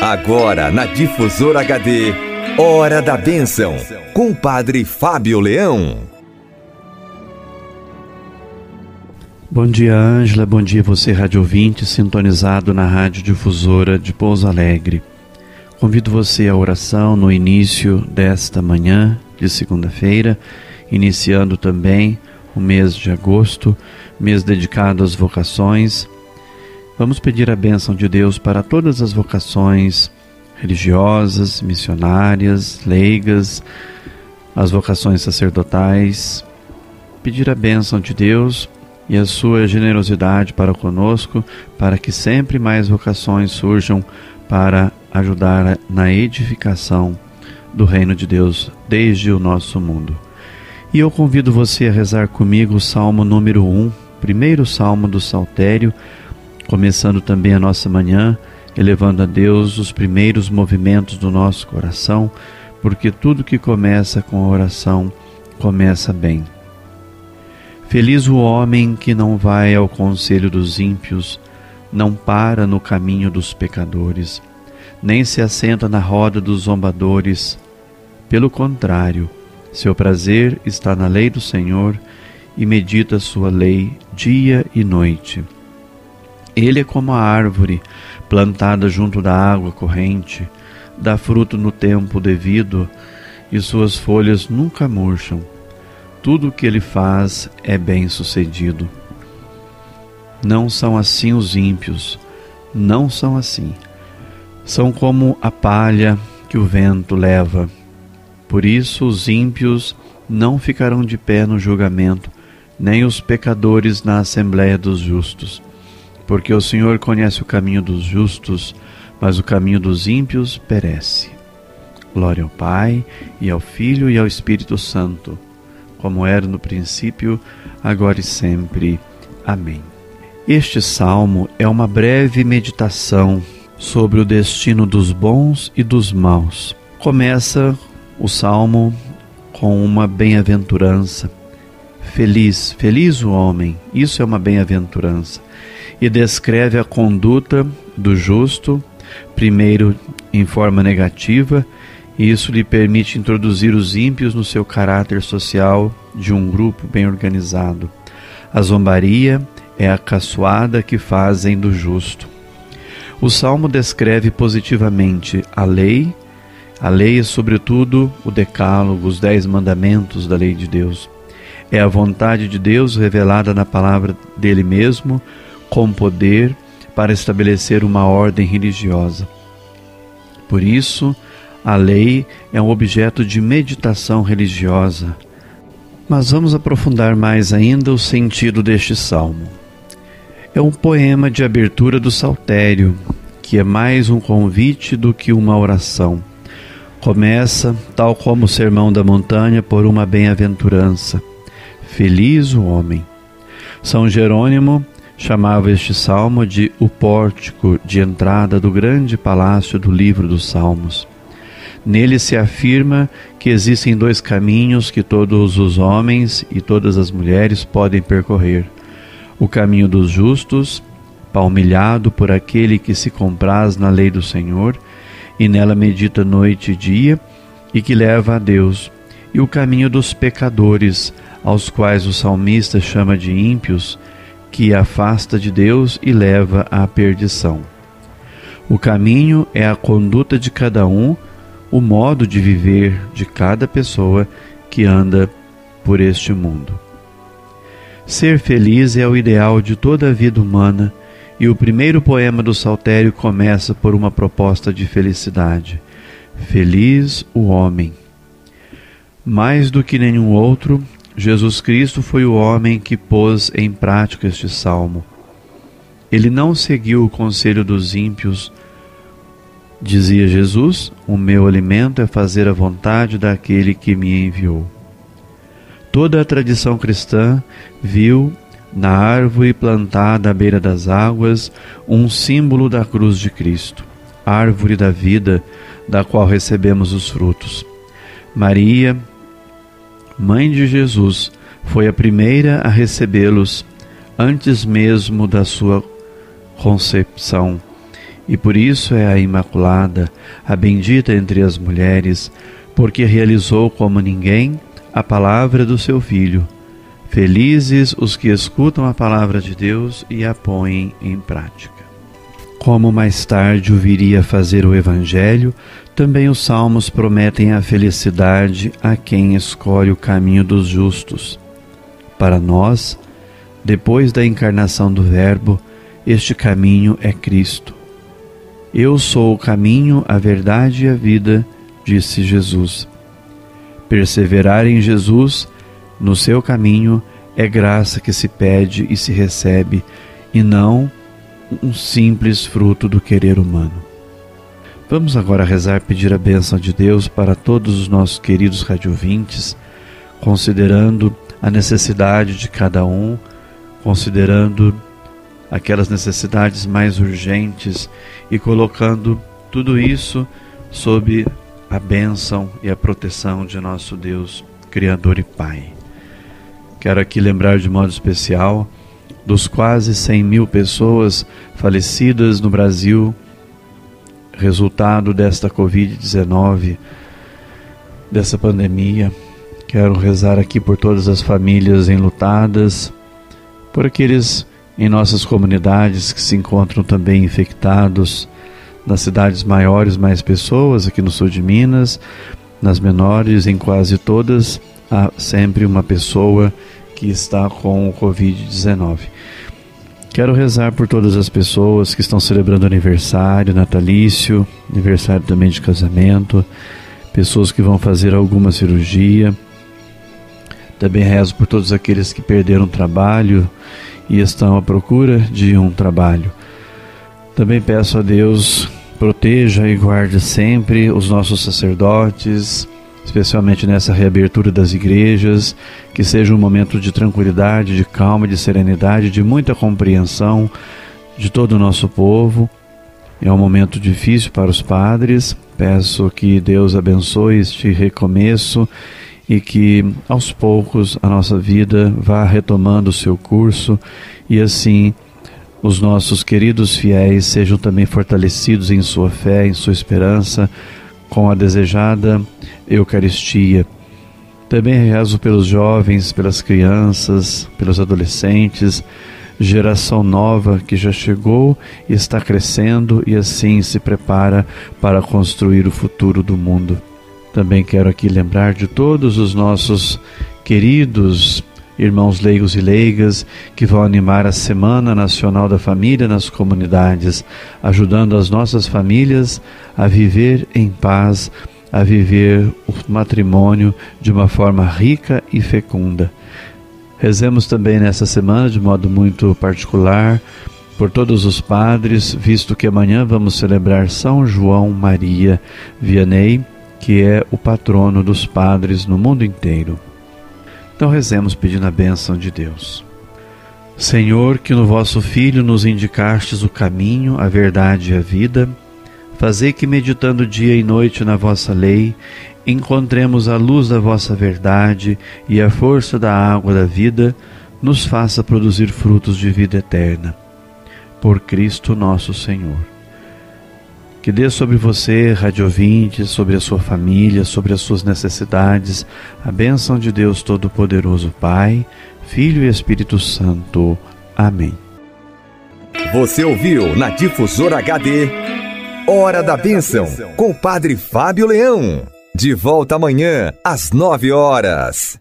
Agora na Difusora HD, Hora da Bênção, com o Padre Fábio Leão. Bom dia, Ângela. Bom dia, você, rádio ouvinte, sintonizado na Rádio Difusora de Pouso Alegre. Convido você à oração no início desta manhã de segunda-feira, iniciando também o mês de agosto, mês dedicado às vocações Vamos pedir a bênção de Deus para todas as vocações religiosas, missionárias, leigas, as vocações sacerdotais. Pedir a bênção de Deus e a sua generosidade para conosco, para que sempre mais vocações surjam para ajudar na edificação do reino de Deus desde o nosso mundo. E eu convido você a rezar comigo o Salmo número 1, primeiro salmo do Saltério, começando também a nossa manhã, elevando a Deus os primeiros movimentos do nosso coração, porque tudo que começa com a oração começa bem. Feliz o homem que não vai ao conselho dos ímpios, não para no caminho dos pecadores, nem se assenta na roda dos zombadores. Pelo contrário, seu prazer está na lei do Senhor e medita sua lei dia e noite. Ele é como a árvore plantada junto da água corrente, dá fruto no tempo devido e suas folhas nunca murcham. Tudo o que ele faz é bem sucedido. Não são assim os ímpios, não são assim. São como a palha que o vento leva. Por isso os ímpios não ficarão de pé no julgamento, nem os pecadores na assembléia dos justos porque o Senhor conhece o caminho dos justos, mas o caminho dos ímpios perece. Glória ao Pai, e ao Filho, e ao Espírito Santo, como era no princípio, agora e sempre. Amém. Este salmo é uma breve meditação sobre o destino dos bons e dos maus. Começa o salmo com uma bem-aventurança. Feliz, feliz o homem, isso é uma bem-aventurança e descreve a conduta do justo, primeiro em forma negativa, e isso lhe permite introduzir os ímpios no seu caráter social de um grupo bem organizado. A zombaria é a caçoada que fazem do justo. O salmo descreve positivamente a lei, a lei é sobretudo o decálogo, os dez mandamentos da lei de Deus. É a vontade de Deus revelada na palavra dele mesmo, com poder para estabelecer uma ordem religiosa. Por isso, a lei é um objeto de meditação religiosa. Mas vamos aprofundar mais ainda o sentido deste salmo. É um poema de abertura do saltério, que é mais um convite do que uma oração. Começa, tal como o Sermão da Montanha, por uma bem-aventurança. Feliz o homem. São Jerônimo chamava este salmo de o pórtico de entrada do grande palácio do livro dos Salmos. Nele se afirma que existem dois caminhos que todos os homens e todas as mulheres podem percorrer: o caminho dos justos, palmilhado por aquele que se compraz na lei do Senhor e nela medita noite e dia e que leva a Deus, e o caminho dos pecadores, aos quais o salmista chama de ímpios que afasta de Deus e leva à perdição. O caminho é a conduta de cada um, o modo de viver de cada pessoa que anda por este mundo. Ser feliz é o ideal de toda a vida humana e o primeiro poema do Saltério começa por uma proposta de felicidade. Feliz o homem. Mais do que nenhum outro, Jesus Cristo foi o homem que pôs em prática este salmo. Ele não seguiu o conselho dos ímpios. Dizia Jesus: O meu alimento é fazer a vontade daquele que me enviou. Toda a tradição cristã viu na árvore plantada à beira das águas um símbolo da cruz de Cristo, árvore da vida, da qual recebemos os frutos. Maria, mãe de Jesus, foi a primeira a recebê-los antes mesmo da sua concepção e por isso é a Imaculada, a bendita entre as mulheres, porque realizou como ninguém a palavra do seu Filho. Felizes os que escutam a palavra de Deus e a põem em prática. Como mais tarde o viria fazer o Evangelho, também os salmos prometem a felicidade a quem escolhe o caminho dos justos. Para nós, depois da encarnação do Verbo, este caminho é Cristo. Eu sou o caminho, a verdade e a vida, disse Jesus. Perseverar em Jesus, no seu caminho, é graça que se pede e se recebe, e não um simples fruto do querer humano. Vamos agora rezar, pedir a bênção de Deus para todos os nossos queridos radiovintes, considerando a necessidade de cada um, considerando aquelas necessidades mais urgentes e colocando tudo isso sob a bênção e a proteção de nosso Deus, Criador e Pai. Quero aqui lembrar de modo especial dos quase 100 mil pessoas falecidas no Brasil, resultado desta Covid-19, dessa pandemia. Quero rezar aqui por todas as famílias enlutadas, por aqueles em nossas comunidades que se encontram também infectados, nas cidades maiores, mais pessoas, aqui no sul de Minas, nas menores, em quase todas, há sempre uma pessoa que está com o Covid-19. Quero rezar por todas as pessoas que estão celebrando aniversário, natalício, aniversário também de casamento, pessoas que vão fazer alguma cirurgia. Também rezo por todos aqueles que perderam trabalho e estão à procura de um trabalho. Também peço a Deus proteja e guarde sempre os nossos sacerdotes, especialmente nessa reabertura das igrejas, que seja um momento de tranquilidade, de calma, de serenidade, de muita compreensão de todo o nosso povo. É um momento difícil para os padres. Peço que Deus abençoe este recomeço e que aos poucos a nossa vida vá retomando o seu curso e assim os nossos queridos fiéis sejam também fortalecidos em sua fé, em sua esperança, com a desejada Eucaristia. Também rezo pelos jovens, pelas crianças, pelos adolescentes, geração nova que já chegou e está crescendo e assim se prepara para construir o futuro do mundo. Também quero aqui lembrar de todos os nossos queridos irmãos leigos e leigas que vão animar a Semana Nacional da Família nas comunidades, ajudando as nossas famílias a viver em paz, a viver o matrimônio de uma forma rica e fecunda. Rezemos também nessa semana de modo muito particular por todos os padres, visto que amanhã vamos celebrar São João Maria Vianney, que é o patrono dos padres no mundo inteiro. Então rezemos pedindo a bênção de Deus. Senhor, que no vosso Filho nos indicastes o caminho, a verdade e a vida, fazei que, meditando dia e noite na vossa lei, encontremos a luz da vossa verdade e a força da água da vida nos faça produzir frutos de vida eterna. Por Cristo nosso Senhor que dê sobre você, radiovinte, sobre a sua família, sobre as suas necessidades, a bênção de Deus Todo-Poderoso, Pai, Filho e Espírito Santo. Amém. Você ouviu na Difusora HD Hora da Bênção, com o Padre Fábio Leão. De volta amanhã, às nove horas.